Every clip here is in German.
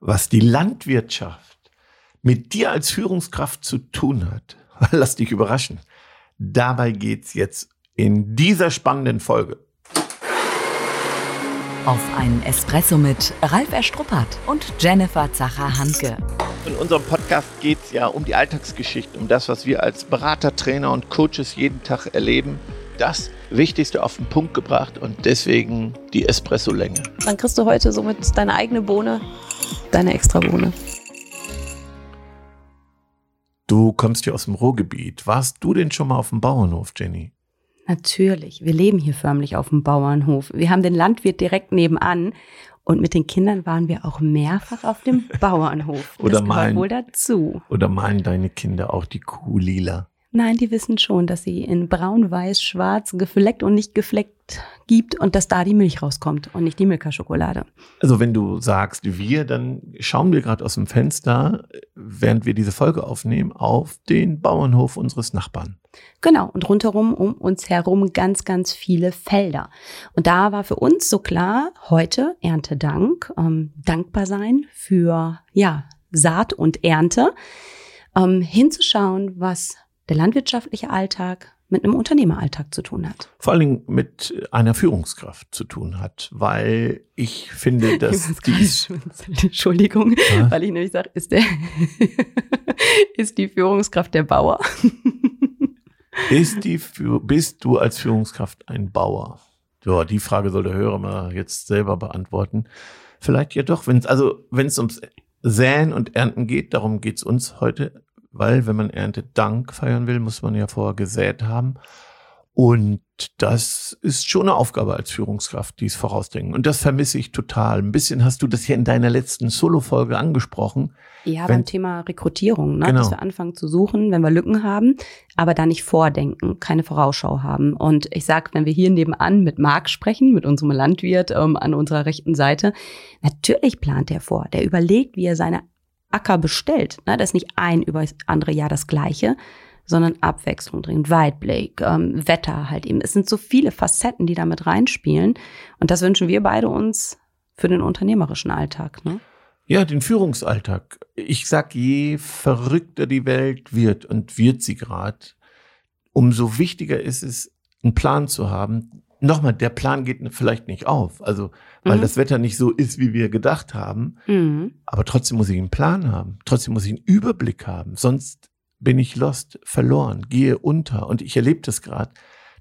was die Landwirtschaft mit dir als Führungskraft zu tun hat, lass dich überraschen. Dabei geht's jetzt in dieser spannenden Folge. Auf einen Espresso mit Ralf Erstruppert und Jennifer Zacher-Hanke. In unserem Podcast geht es ja um die Alltagsgeschichte, um das, was wir als Berater, Trainer und Coaches jeden Tag erleben. Das Wichtigste auf den Punkt gebracht und deswegen die Espresso-Länge. Dann kriegst du heute somit deine eigene Bohne, deine extra Bohne. Du kommst ja aus dem Ruhrgebiet. Warst du denn schon mal auf dem Bauernhof, Jenny? Natürlich, wir leben hier förmlich auf dem Bauernhof. Wir haben den Landwirt direkt nebenan und mit den Kindern waren wir auch mehrfach auf dem Bauernhof. Oder das gehört malen- wohl dazu. Oder meinen deine Kinder auch die Kuh lila? Nein, die wissen schon, dass sie in braun, weiß, schwarz, gefleckt und nicht gefleckt gibt und dass da die Milch rauskommt und nicht die Milka-Schokolade. Also wenn du sagst wir, dann schauen wir gerade aus dem Fenster, während wir diese Folge aufnehmen, auf den Bauernhof unseres Nachbarn. Genau, und rundherum um uns herum ganz, ganz viele Felder. Und da war für uns so klar, heute Erntedank, ähm, dankbar sein für ja, Saat und Ernte, ähm, hinzuschauen, was der landwirtschaftliche Alltag mit einem Unternehmeralltag zu tun hat. Vor allen Dingen mit einer Führungskraft zu tun hat, weil ich finde, dass Ich schmunzeln. Entschuldigung, Was? weil ich nämlich sage, ist, der ist die Führungskraft der Bauer? ist die, bist du als Führungskraft ein Bauer? Ja, die Frage soll der Hörer mal jetzt selber beantworten. Vielleicht ja doch, wenn es also wenn es ums Säen und Ernten geht, darum geht's uns heute, weil wenn man Erntedank feiern will, muss man ja vorher gesät haben. Und das ist schon eine Aufgabe als Führungskraft, dies vorausdenken. Und das vermisse ich total. Ein bisschen hast du das hier in deiner letzten Solo-Folge angesprochen. Ja, Wenn- beim Thema Rekrutierung, ne? Genau. dass wir anfangen zu suchen, wenn wir Lücken haben, aber da nicht vordenken, keine Vorausschau haben. Und ich sag, wenn wir hier nebenan mit Marc sprechen, mit unserem Landwirt ähm, an unserer rechten Seite, natürlich plant er vor. Der überlegt, wie er seine Acker bestellt. Ne? Das ist nicht ein über das andere Jahr das gleiche, sondern Abwechslung drin, Weitblick, ähm, Wetter halt eben. Es sind so viele Facetten, die da mit reinspielen. Und das wünschen wir beide uns für den unternehmerischen Alltag. Ne? Ja, den Führungsalltag. Ich sag, je verrückter die Welt wird und wird sie gerade, umso wichtiger ist es, einen Plan zu haben. Nochmal, der Plan geht vielleicht nicht auf, also weil Mhm. das Wetter nicht so ist, wie wir gedacht haben. Mhm. Aber trotzdem muss ich einen Plan haben. Trotzdem muss ich einen Überblick haben. Sonst bin ich lost, verloren, gehe unter. Und ich erlebe das gerade,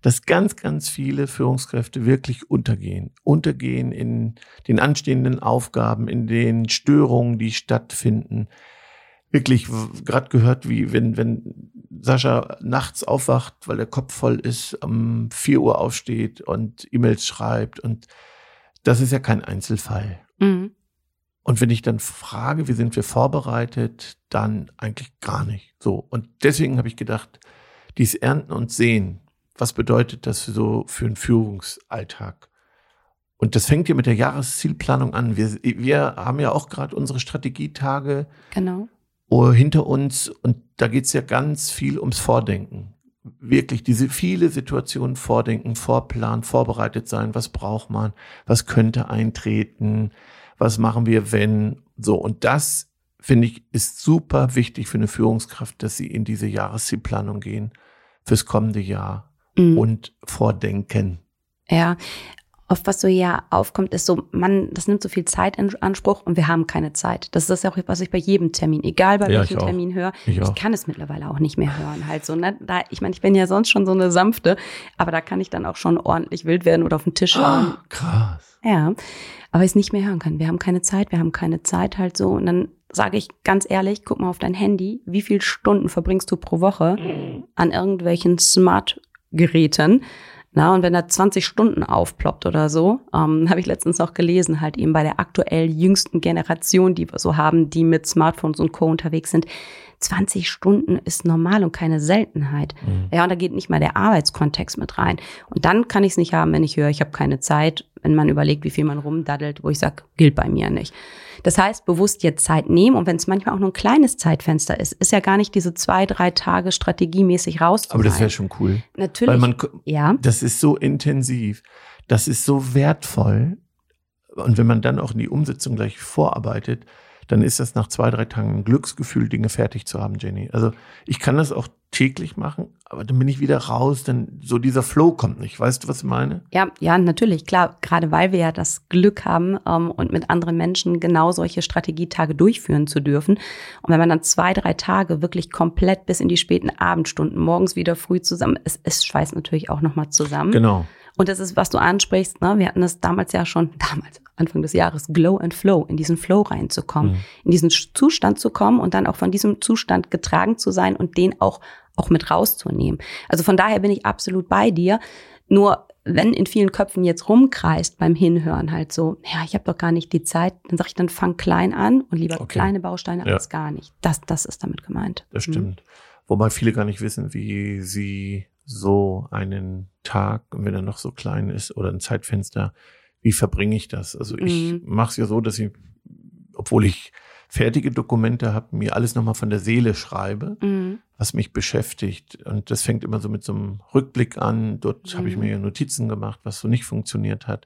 dass ganz, ganz viele Führungskräfte wirklich untergehen. Untergehen in den anstehenden Aufgaben, in den Störungen, die stattfinden. Wirklich gerade gehört, wie wenn, wenn Sascha nachts aufwacht, weil der Kopf voll ist, um 4 Uhr aufsteht und E-Mails schreibt. Und das ist ja kein Einzelfall. Mhm. Und wenn ich dann frage, wie sind wir vorbereitet, dann eigentlich gar nicht. So. Und deswegen habe ich gedacht, dies Ernten und Sehen, was bedeutet das so für einen Führungsalltag? Und das fängt ja mit der Jahreszielplanung an. Wir, wir haben ja auch gerade unsere Strategietage Genau. Hinter uns und da geht es ja ganz viel ums Vordenken. Wirklich diese viele Situationen vordenken, vorplanen, vorbereitet sein, was braucht man, was könnte eintreten, was machen wir, wenn, so. Und das, finde ich, ist super wichtig für eine Führungskraft, dass sie in diese Jahreszielplanung gehen fürs kommende Jahr Mhm. und vordenken. Ja, oft was so ja aufkommt, ist so, man, das nimmt so viel Zeit in Anspruch und wir haben keine Zeit. Das ist auch, was ich bei jedem Termin, egal bei Ja, welchem. Termin höre, Ich ich, kann es mittlerweile auch nicht mehr hören. Halt so, ne? da, ich meine, ich bin ja sonst schon so eine sanfte, aber da kann ich dann auch schon ordentlich wild werden oder auf den Tisch hauen. krass. Ja, aber ich es nicht mehr hören kann. Wir haben keine Zeit, wir haben keine Zeit halt so. Und dann sage ich ganz ehrlich, guck mal auf dein Handy, wie viele Stunden verbringst du pro Woche an irgendwelchen Smart-Geräten? Na, und wenn da 20 Stunden aufploppt oder so, ähm, habe ich letztens noch gelesen, halt eben bei der aktuell jüngsten Generation, die wir so haben, die mit Smartphones und Co. unterwegs sind, 20 Stunden ist normal und keine Seltenheit. Mhm. Ja, und da geht nicht mal der Arbeitskontext mit rein. Und dann kann ich es nicht haben, wenn ich höre, ich habe keine Zeit, wenn man überlegt, wie viel man rumdaddelt, wo ich sage, gilt bei mir nicht. Das heißt, bewusst jetzt Zeit nehmen und wenn es manchmal auch nur ein kleines Zeitfenster ist, ist ja gar nicht diese zwei, drei Tage strategiemäßig raus. Aber das wäre schon cool. Natürlich. Weil man, ja. das ist so intensiv, das ist so wertvoll. Und wenn man dann auch in die Umsetzung gleich vorarbeitet, dann ist das nach zwei, drei Tagen ein Glücksgefühl, Dinge fertig zu haben, Jenny. Also ich kann das auch täglich machen, aber dann bin ich wieder raus, denn so dieser Flow kommt nicht. Weißt du, was ich meine? Ja, ja, natürlich, klar. Gerade weil wir ja das Glück haben ähm, und mit anderen Menschen genau solche Strategietage durchführen zu dürfen. Und wenn man dann zwei, drei Tage wirklich komplett bis in die späten Abendstunden, morgens wieder früh zusammen, es, es schweißt natürlich auch nochmal zusammen. Genau. Und das ist, was du ansprichst, ne? wir hatten das damals ja schon, damals, Anfang des Jahres, Glow and Flow, in diesen Flow reinzukommen, mhm. in diesen Zustand zu kommen und dann auch von diesem Zustand getragen zu sein und den auch, auch mit rauszunehmen. Also von daher bin ich absolut bei dir. Nur wenn in vielen Köpfen jetzt rumkreist beim Hinhören halt so, ja, ich habe doch gar nicht die Zeit, dann sage ich, dann fang klein an und lieber okay. kleine Bausteine ja. als gar nicht. Das, das ist damit gemeint. Das mhm. stimmt. Mhm. Wobei viele gar nicht wissen, wie sie so einen Tag, wenn er noch so klein ist, oder ein Zeitfenster, wie verbringe ich das? Also ich mhm. mache es ja so, dass ich, obwohl ich fertige Dokumente habe, mir alles nochmal von der Seele schreibe, mhm. was mich beschäftigt. Und das fängt immer so mit so einem Rückblick an. Dort mhm. habe ich mir Notizen gemacht, was so nicht funktioniert hat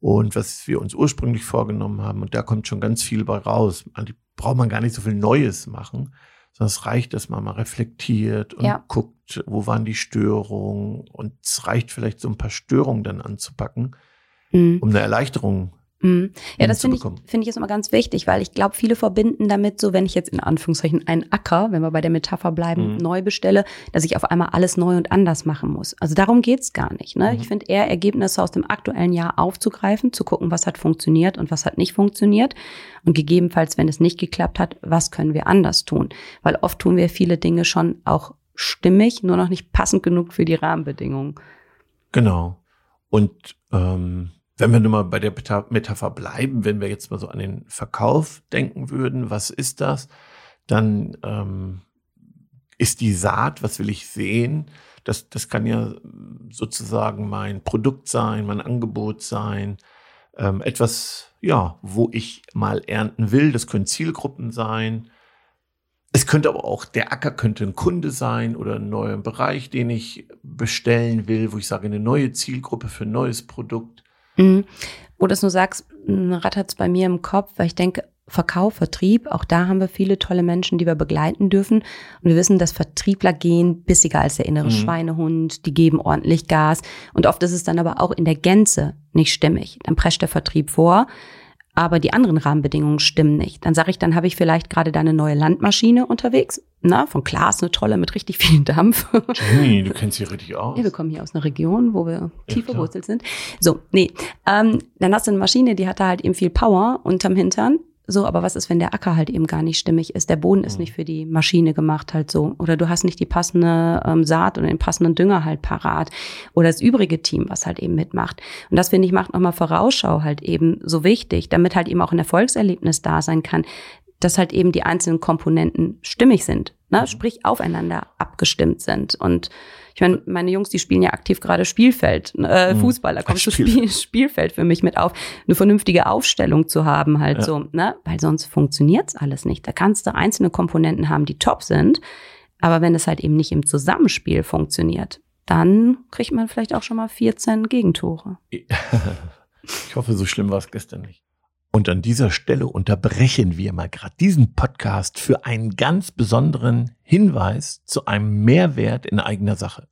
und was wir uns ursprünglich vorgenommen haben. Und da kommt schon ganz viel bei raus. Da braucht man gar nicht so viel Neues machen, sondern es reicht, dass man mal reflektiert und ja. guckt, wo waren die Störungen. Und es reicht vielleicht so ein paar Störungen dann anzupacken, mhm. um eine Erleichterung Mhm. Ja, das finde ich, finde ich ist immer ganz wichtig, weil ich glaube, viele verbinden damit so, wenn ich jetzt in Anführungszeichen einen Acker, wenn wir bei der Metapher bleiben, mhm. neu bestelle, dass ich auf einmal alles neu und anders machen muss. Also darum geht's gar nicht. Ne? Mhm. Ich finde eher Ergebnisse aus dem aktuellen Jahr aufzugreifen, zu gucken, was hat funktioniert und was hat nicht funktioniert. Und gegebenenfalls, wenn es nicht geklappt hat, was können wir anders tun? Weil oft tun wir viele Dinge schon auch stimmig, nur noch nicht passend genug für die Rahmenbedingungen. Genau. Und ähm wenn wir nur mal bei der Metapher bleiben, wenn wir jetzt mal so an den Verkauf denken würden, was ist das? Dann ähm, ist die Saat, was will ich sehen? Das, das kann ja sozusagen mein Produkt sein, mein Angebot sein, ähm, etwas, ja, wo ich mal ernten will. Das können Zielgruppen sein. Es könnte aber auch, der Acker könnte ein Kunde sein oder ein neuer Bereich, den ich bestellen will, wo ich sage, eine neue Zielgruppe für ein neues Produkt. Mhm. Wo du es nur sagst, rattert es bei mir im Kopf, weil ich denke, Verkauf, Vertrieb, auch da haben wir viele tolle Menschen, die wir begleiten dürfen. Und wir wissen, dass Vertriebler gehen bissiger als der innere mhm. Schweinehund, die geben ordentlich Gas. Und oft ist es dann aber auch in der Gänze nicht stimmig. Dann prescht der Vertrieb vor aber die anderen Rahmenbedingungen stimmen nicht. Dann sage ich, dann habe ich vielleicht gerade deine neue Landmaschine unterwegs. Na, von Klaas eine tolle mit richtig viel Dampf. Jenny, du kennst sie richtig aus. Ja, wir kommen hier aus einer Region, wo wir tief verwurzelt sind. So, nee. Ähm, dann hast du eine Maschine, die hat da halt eben viel Power unterm Hintern. So, aber was ist, wenn der Acker halt eben gar nicht stimmig ist? Der Boden ist mhm. nicht für die Maschine gemacht halt so. Oder du hast nicht die passende ähm, Saat oder den passenden Dünger halt parat. Oder das übrige Team, was halt eben mitmacht. Und das, finde ich, macht nochmal Vorausschau halt eben so wichtig, damit halt eben auch ein Erfolgserlebnis da sein kann, dass halt eben die einzelnen Komponenten stimmig sind. Ne? Mhm. Sprich, aufeinander abgestimmt sind. Und ich meine, meine Jungs, die spielen ja aktiv gerade Spielfeld, äh, mhm. Fußball, da kommt so Spiel, Spielfeld für mich mit auf, eine vernünftige Aufstellung zu haben, halt ja. so, ne? Weil sonst funktioniert's alles nicht. Da kannst du einzelne Komponenten haben, die top sind, aber wenn es halt eben nicht im Zusammenspiel funktioniert, dann kriegt man vielleicht auch schon mal 14 Gegentore. Ich hoffe, so schlimm war es gestern nicht. Und an dieser Stelle unterbrechen wir mal gerade diesen Podcast für einen ganz besonderen Hinweis zu einem Mehrwert in eigener Sache.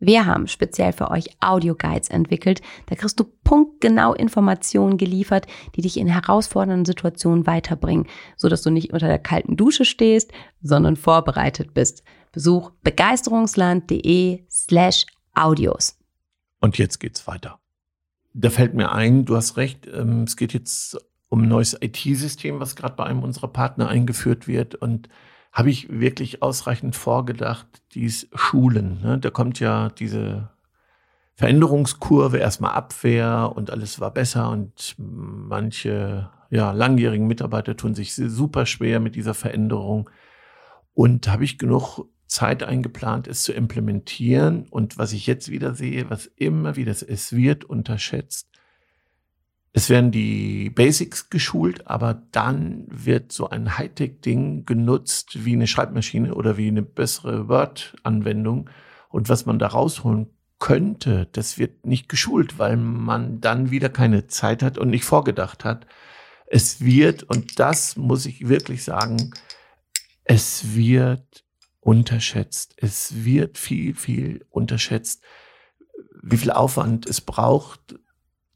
Wir haben speziell für euch Audio-Guides entwickelt. Da kriegst du punktgenau Informationen geliefert, die dich in herausfordernden Situationen weiterbringen, sodass du nicht unter der kalten Dusche stehst, sondern vorbereitet bist. Besuch begeisterungsland.de slash Audios. Und jetzt geht's weiter da fällt mir ein, du hast recht, ähm, es geht jetzt um ein neues IT-System, was gerade bei einem unserer Partner eingeführt wird. Und habe ich wirklich ausreichend vorgedacht, dies Schulen. Ne? Da kommt ja diese Veränderungskurve, erstmal Abwehr und alles war besser und manche ja, langjährigen Mitarbeiter tun sich super schwer mit dieser Veränderung. Und habe ich genug Zeit eingeplant ist zu implementieren. Und was ich jetzt wieder sehe, was immer wieder ist, es wird unterschätzt. Es werden die Basics geschult, aber dann wird so ein Hightech-Ding genutzt wie eine Schreibmaschine oder wie eine bessere Word-Anwendung. Und was man da rausholen könnte, das wird nicht geschult, weil man dann wieder keine Zeit hat und nicht vorgedacht hat. Es wird, und das muss ich wirklich sagen, es wird unterschätzt. Es wird viel, viel unterschätzt, wie viel Aufwand es braucht,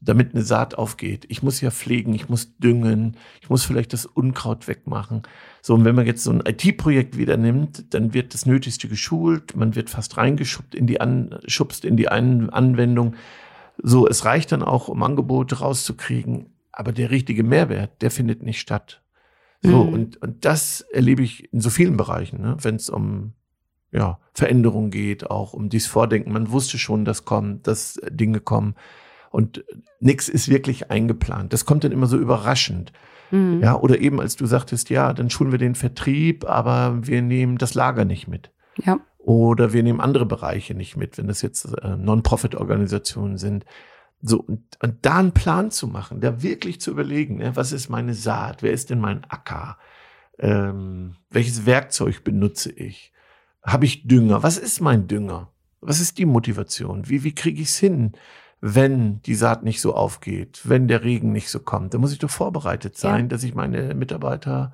damit eine Saat aufgeht. Ich muss ja pflegen, ich muss düngen, ich muss vielleicht das Unkraut wegmachen. So, und wenn man jetzt so ein IT-Projekt wieder nimmt, dann wird das Nötigste geschult, man wird fast reingeschubst in die, An schubst in die An Anwendung. So, es reicht dann auch, um Angebote rauszukriegen, aber der richtige Mehrwert, der findet nicht statt. So, mhm. und, und das erlebe ich in so vielen Bereichen, ne? wenn es um ja, Veränderungen geht, auch um dieses Vordenken. Man wusste schon, dass kommen, dass Dinge kommen. Und nichts ist wirklich eingeplant. Das kommt dann immer so überraschend. Mhm. Ja, oder eben als du sagtest, ja, dann schulen wir den Vertrieb, aber wir nehmen das Lager nicht mit. Ja. Oder wir nehmen andere Bereiche nicht mit, wenn das jetzt äh, Non-Profit-Organisationen sind. So, und, und da einen Plan zu machen, da wirklich zu überlegen, ne, was ist meine Saat, wer ist denn mein Acker, ähm, welches Werkzeug benutze ich, habe ich Dünger, was ist mein Dünger, was ist die Motivation, wie, wie kriege ich es hin, wenn die Saat nicht so aufgeht, wenn der Regen nicht so kommt, dann muss ich doch vorbereitet sein, ja. dass ich meine Mitarbeiter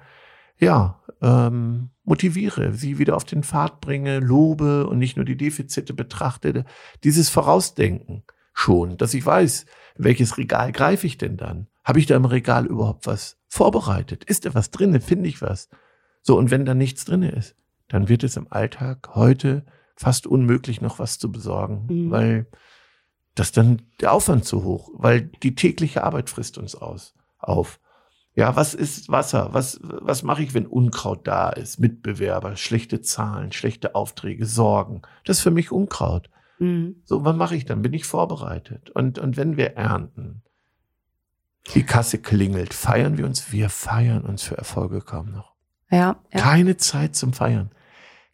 ja ähm, motiviere, sie wieder auf den Pfad bringe, lobe und nicht nur die Defizite betrachte. Dieses Vorausdenken schon, dass ich weiß, welches Regal greife ich denn dann? Habe ich da im Regal überhaupt was vorbereitet? Ist da was drinne? Finde ich was? So, und wenn da nichts drinne ist, dann wird es im Alltag heute fast unmöglich, noch was zu besorgen, mhm. weil dass dann der Aufwand zu hoch, weil die tägliche Arbeit frisst uns aus, auf. Ja, was ist Wasser? Was, was mache ich, wenn Unkraut da ist? Mitbewerber, schlechte Zahlen, schlechte Aufträge, Sorgen. Das ist für mich Unkraut. Mhm. So, was mache ich dann? Bin ich vorbereitet? Und, und wenn wir ernten, die Kasse klingelt, feiern wir uns? Wir feiern uns für Erfolge kaum noch. Ja, ja. Keine Zeit zum Feiern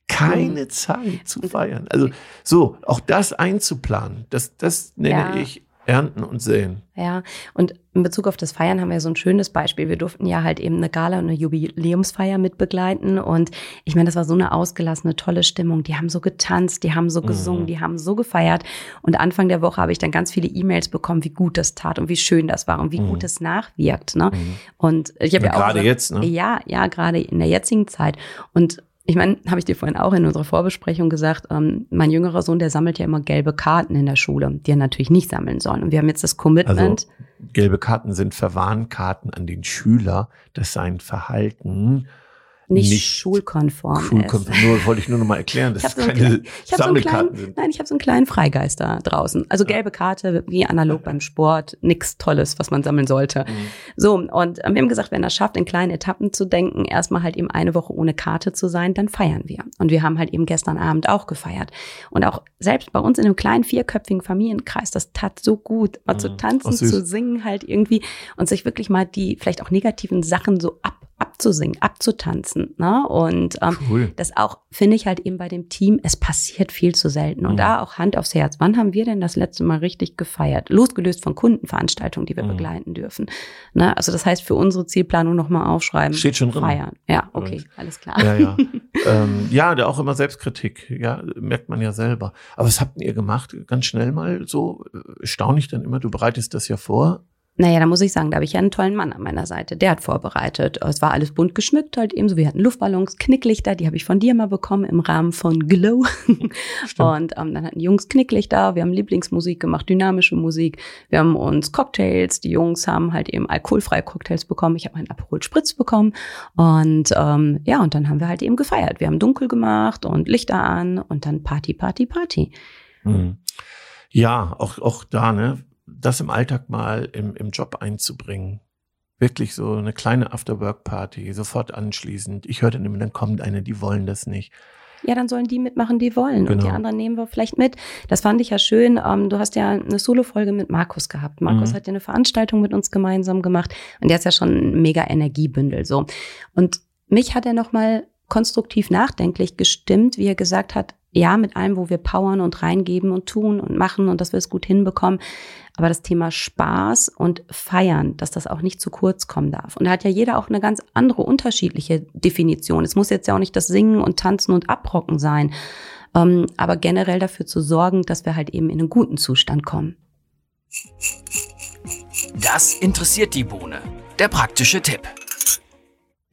keine mhm. Zeit zu feiern. Also so, auch das einzuplanen, das, das nenne ja. ich Ernten und Säen. Ja, und in Bezug auf das Feiern haben wir so ein schönes Beispiel. Wir durften ja halt eben eine Gala und eine Jubiläumsfeier mitbegleiten. Und ich meine, das war so eine ausgelassene, tolle Stimmung. Die haben so getanzt, die haben so gesungen, mhm. die haben so gefeiert. Und Anfang der Woche habe ich dann ganz viele E-Mails bekommen, wie gut das tat und wie schön das war und wie mhm. gut es nachwirkt. Ne? Mhm. Und ich habe ja, ja, auch. Gerade jetzt, ne? Ja, ja, gerade in der jetzigen Zeit. Und ich meine, habe ich dir vorhin auch in unserer Vorbesprechung gesagt, ähm, mein jüngerer Sohn, der sammelt ja immer gelbe Karten in der Schule, die er natürlich nicht sammeln soll. Und wir haben jetzt das Commitment. Also, gelbe Karten sind Verwarnkarten an den Schüler, dass sein Verhalten nicht, nicht schulkonform, schulkonform ist. Nur wollte ich nur noch mal erklären, dass es so keine so Sammelkarten kleinen, sind. Nein, ich habe so einen kleinen Freigeist da draußen. Also gelbe Karte, wie analog beim Sport, nichts Tolles, was man sammeln sollte. Mhm. So, und ähm, wir haben gesagt, wenn er schafft, in kleinen Etappen zu denken, erstmal halt eben eine Woche ohne Karte zu sein, dann feiern wir. Und wir haben halt eben gestern Abend auch gefeiert. Und auch selbst bei uns in einem kleinen vierköpfigen Familienkreis, das tat so gut, mal mhm. zu tanzen, zu singen halt irgendwie und sich wirklich mal die vielleicht auch negativen Sachen so ab abzusingen, abzutanzen. Ne? Und ähm, cool. das auch, finde ich halt eben bei dem Team, es passiert viel zu selten. Und mhm. da auch Hand aufs Herz. Wann haben wir denn das letzte Mal richtig gefeiert? Losgelöst von Kundenveranstaltungen, die wir mhm. begleiten dürfen. Ne? Also das heißt, für unsere Zielplanung nochmal aufschreiben. Steht schon drin. Feiern. Ja, okay, und, alles klar. Ja, ja. ähm, ja, der auch immer Selbstkritik. Ja, merkt man ja selber. Aber was habt ihr gemacht? Ganz schnell mal so, äh, staune ich dann immer, du bereitest das ja vor naja, da muss ich sagen, da habe ich ja einen tollen Mann an meiner Seite. Der hat vorbereitet. Es war alles bunt geschmückt halt ebenso. Wir hatten Luftballons, Knicklichter, die habe ich von dir mal bekommen im Rahmen von Glow. und ähm, dann hatten die Jungs Knicklichter, wir haben Lieblingsmusik gemacht, dynamische Musik. Wir haben uns Cocktails, die Jungs haben halt eben alkoholfreie Cocktails bekommen. Ich habe meinen Aperol Spritz bekommen. Und ähm, ja, und dann haben wir halt eben gefeiert. Wir haben dunkel gemacht und Lichter an und dann Party, Party, Party. Mhm. Ja, auch, auch da, ne? Das im Alltag mal im, im Job einzubringen. Wirklich so eine kleine After-Work-Party, sofort anschließend. Ich höre dann immer, dann kommt eine, die wollen das nicht. Ja, dann sollen die mitmachen, die wollen. Genau. Und die genau. anderen nehmen wir vielleicht mit. Das fand ich ja schön. Ähm, du hast ja eine Solo-Folge mit Markus gehabt. Markus mhm. hat ja eine Veranstaltung mit uns gemeinsam gemacht. Und der ist ja schon ein mega Energiebündel, so. Und mich hat er nochmal konstruktiv nachdenklich gestimmt, wie er gesagt hat, ja, mit allem, wo wir powern und reingeben und tun und machen und dass wir es gut hinbekommen. Aber das Thema Spaß und Feiern, dass das auch nicht zu kurz kommen darf. Und da hat ja jeder auch eine ganz andere, unterschiedliche Definition. Es muss jetzt ja auch nicht das Singen und Tanzen und Abrocken sein, ähm, aber generell dafür zu sorgen, dass wir halt eben in einen guten Zustand kommen. Das interessiert die Bohne. der praktische Tipp.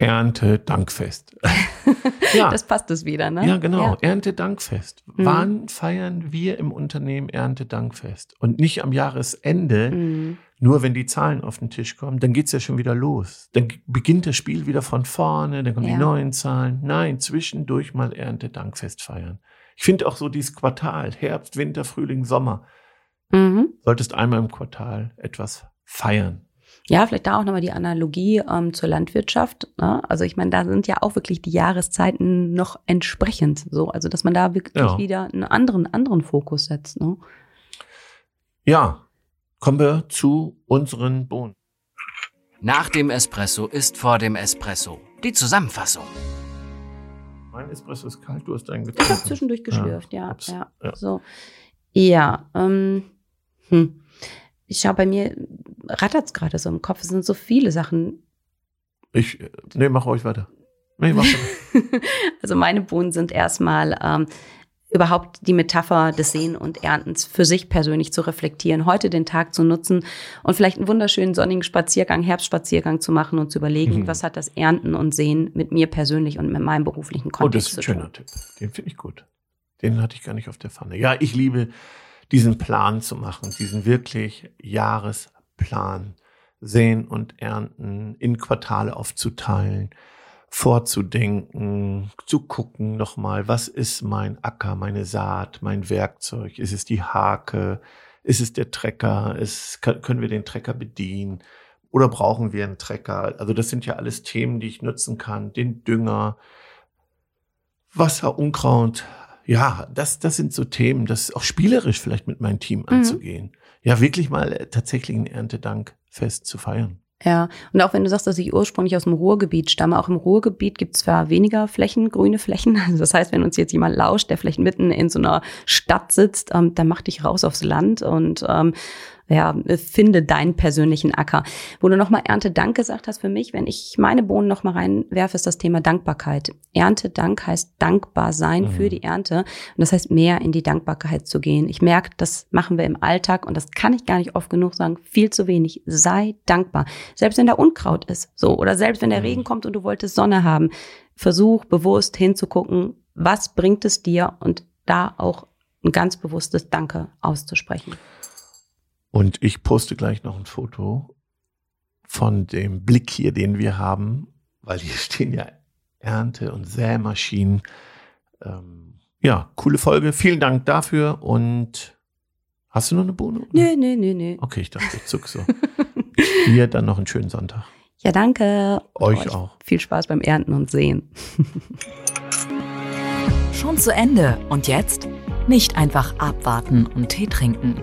Ernte-Dankfest. ja. Das passt es wieder, ne? Ja, genau. Ja. Erntedankfest. Mhm. Wann feiern wir im Unternehmen Erntedankfest? Und nicht am Jahresende, mhm. nur wenn die Zahlen auf den Tisch kommen, dann geht's ja schon wieder los. Dann beginnt das Spiel wieder von vorne, dann kommen ja. die neuen Zahlen. Nein, zwischendurch mal Erntedankfest feiern. Ich finde auch so dieses Quartal, Herbst, Winter, Frühling, Sommer. Mhm. Solltest einmal im Quartal etwas feiern. Ja, vielleicht da auch nochmal die Analogie ähm, zur Landwirtschaft. Ne? Also ich meine, da sind ja auch wirklich die Jahreszeiten noch entsprechend so. Also dass man da wirklich ja. wieder einen anderen, anderen Fokus setzt. Ne? Ja, kommen wir zu unseren Bohnen. Nach dem Espresso ist vor dem Espresso. Die Zusammenfassung. Mein Espresso ist kalt, du hast deinen getrunken. Ich habe zwischendurch geschlürft, ja. Ja, ja. ja. So. Ja, ähm, hm ich schaue bei mir, rattert es gerade so im Kopf. Es sind so viele Sachen. Ich, nee, mach euch weiter. Nee, mach weiter. also meine Bohnen sind erstmal ähm, überhaupt die Metapher des Sehen und Erntens für sich persönlich zu reflektieren, heute den Tag zu nutzen und vielleicht einen wunderschönen sonnigen Spaziergang, Herbstspaziergang zu machen und zu überlegen, mhm. was hat das Ernten und Sehen mit mir persönlich und mit meinem beruflichen Kontext zu tun. Oh, das ist ein schöner Tipp. Den finde ich gut. Den hatte ich gar nicht auf der Pfanne. Ja, ich liebe diesen Plan zu machen, diesen wirklich Jahresplan sehen und ernten, in Quartale aufzuteilen, vorzudenken, zu gucken nochmal, was ist mein Acker, meine Saat, mein Werkzeug? Ist es die Hake? Ist es der Trecker? Ist, können wir den Trecker bedienen? Oder brauchen wir einen Trecker? Also das sind ja alles Themen, die ich nutzen kann. Den Dünger, Wasser, Unkraut, ja, das, das sind so Themen, das auch spielerisch vielleicht mit meinem Team mhm. anzugehen. Ja, wirklich mal äh, tatsächlich ein Erntedankfest zu feiern. Ja, und auch wenn du sagst, dass ich ursprünglich aus dem Ruhrgebiet stamme, auch im Ruhrgebiet gibt es zwar weniger Flächen, grüne Flächen. Also das heißt, wenn uns jetzt jemand lauscht, der vielleicht mitten in so einer Stadt sitzt, ähm, dann mach dich raus aufs Land und ähm, ja, finde deinen persönlichen Acker. Wo du nochmal Erntedank gesagt hast für mich, wenn ich meine Bohnen nochmal reinwerfe, ist das Thema Dankbarkeit. Erntedank heißt dankbar sein mhm. für die Ernte. Und das heißt, mehr in die Dankbarkeit zu gehen. Ich merke, das machen wir im Alltag und das kann ich gar nicht oft genug sagen, viel zu wenig. Sei dankbar. Selbst wenn da Unkraut ist, so, oder selbst wenn der mhm. Regen kommt und du wolltest Sonne haben, versuch bewusst hinzugucken, was bringt es dir und da auch ein ganz bewusstes Danke auszusprechen. Und ich poste gleich noch ein Foto von dem Blick hier, den wir haben, weil hier stehen ja Ernte- und Sämaschinen. Ähm, ja, coole Folge. Vielen Dank dafür und hast du noch eine Bohne? Nee, nee, nee, nee. Okay, ich dachte, ich zuck so. Dir dann noch einen schönen Sonntag. Ja, danke. Euch, euch auch. Viel Spaß beim Ernten und Sehen. Schon zu Ende. Und jetzt? Nicht einfach abwarten und Tee trinken.